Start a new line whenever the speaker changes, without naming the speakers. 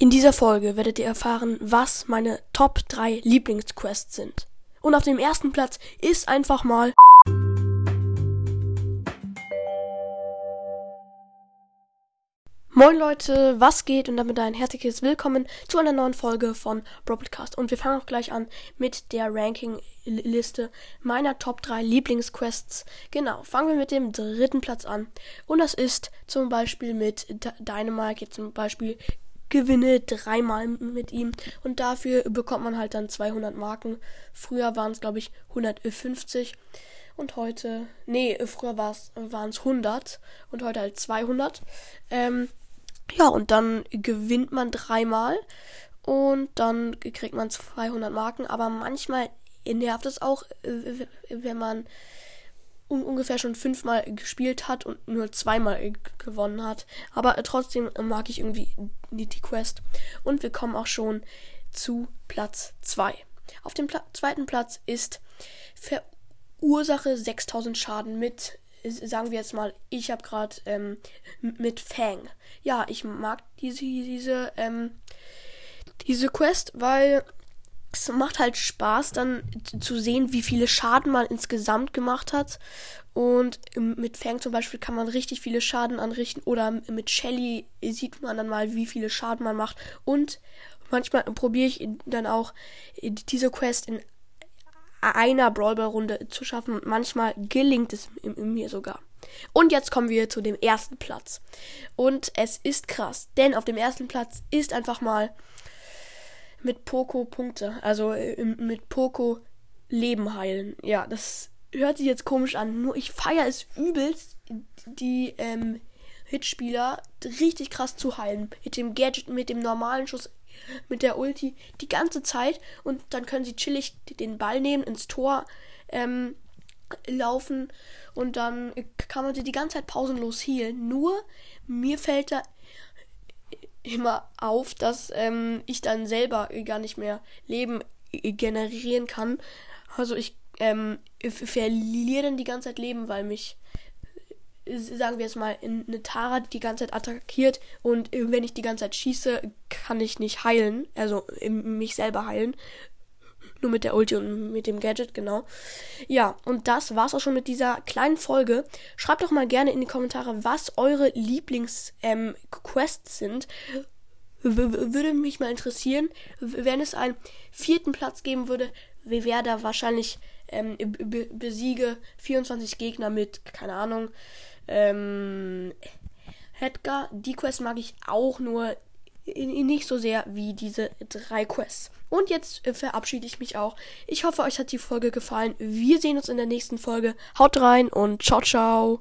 In dieser Folge werdet ihr erfahren, was meine Top 3 Lieblingsquests sind. Und auf dem ersten Platz ist einfach mal Moin Leute, was geht und damit ein herzliches Willkommen zu einer neuen Folge von Broadcast. Und wir fangen auch gleich an mit der Ranking-Liste meiner Top 3 Lieblingsquests. Genau, fangen wir mit dem dritten Platz an. Und das ist zum Beispiel mit Dynamite, jetzt zum Beispiel gewinne dreimal mit ihm. Und dafür bekommt man halt dann 200 Marken. Früher waren es glaube ich 150 und heute, nee, früher waren es 100 und heute halt 200. Ähm, ja, und dann gewinnt man dreimal. Und dann kriegt man 200 Marken, aber manchmal nervt es auch, wenn man un ungefähr schon fünfmal gespielt hat und nur zweimal gewonnen hat. Aber trotzdem mag ich irgendwie die, die Quest. Und wir kommen auch schon zu Platz 2. Auf dem Pla zweiten Platz ist Verursache 6000 Schaden mit, sagen wir jetzt mal, ich habe gerade ähm, mit Fang. Ja, ich mag diese, diese, ähm, diese Quest, weil es macht halt Spaß, dann zu sehen, wie viele Schaden man insgesamt gemacht hat. Und mit Fang zum Beispiel kann man richtig viele Schaden anrichten. Oder mit Shelly sieht man dann mal, wie viele Schaden man macht. Und manchmal probiere ich dann auch diese Quest in einer Brawlball-Runde zu schaffen. Manchmal gelingt es mir sogar. Und jetzt kommen wir zu dem ersten Platz. Und es ist krass, denn auf dem ersten Platz ist einfach mal mit Poco Punkte. Also äh, mit Poco Leben heilen. Ja, das hört sich jetzt komisch an. Nur ich feiere es übelst, die ähm, Hitspieler richtig krass zu heilen. Mit dem Gadget, mit dem normalen Schuss, mit der Ulti die ganze Zeit. Und dann können sie chillig den Ball nehmen, ins Tor ähm, laufen. Und dann kann man sie die ganze Zeit pausenlos healen. Nur mir fällt da immer auf, dass ähm, ich dann selber gar nicht mehr Leben generieren kann. Also ich ähm, verliere dann die ganze Zeit Leben, weil mich, sagen wir jetzt mal, eine Tara die ganze Zeit attackiert und wenn ich die ganze Zeit schieße, kann ich nicht heilen, also mich selber heilen. Nur mit der Ulti und mit dem Gadget, genau. Ja, und das war's auch schon mit dieser kleinen Folge. Schreibt doch mal gerne in die Kommentare, was eure Lieblings-Quests ähm, sind. W würde mich mal interessieren, wenn es einen vierten Platz geben würde, wäre da wahrscheinlich ähm, besiege 24 Gegner mit, keine Ahnung, ähm, Edgar. Die Quest mag ich auch nur nicht so sehr wie diese drei Quests. Und jetzt äh, verabschiede ich mich auch. Ich hoffe, euch hat die Folge gefallen. Wir sehen uns in der nächsten Folge. Haut rein und ciao, ciao.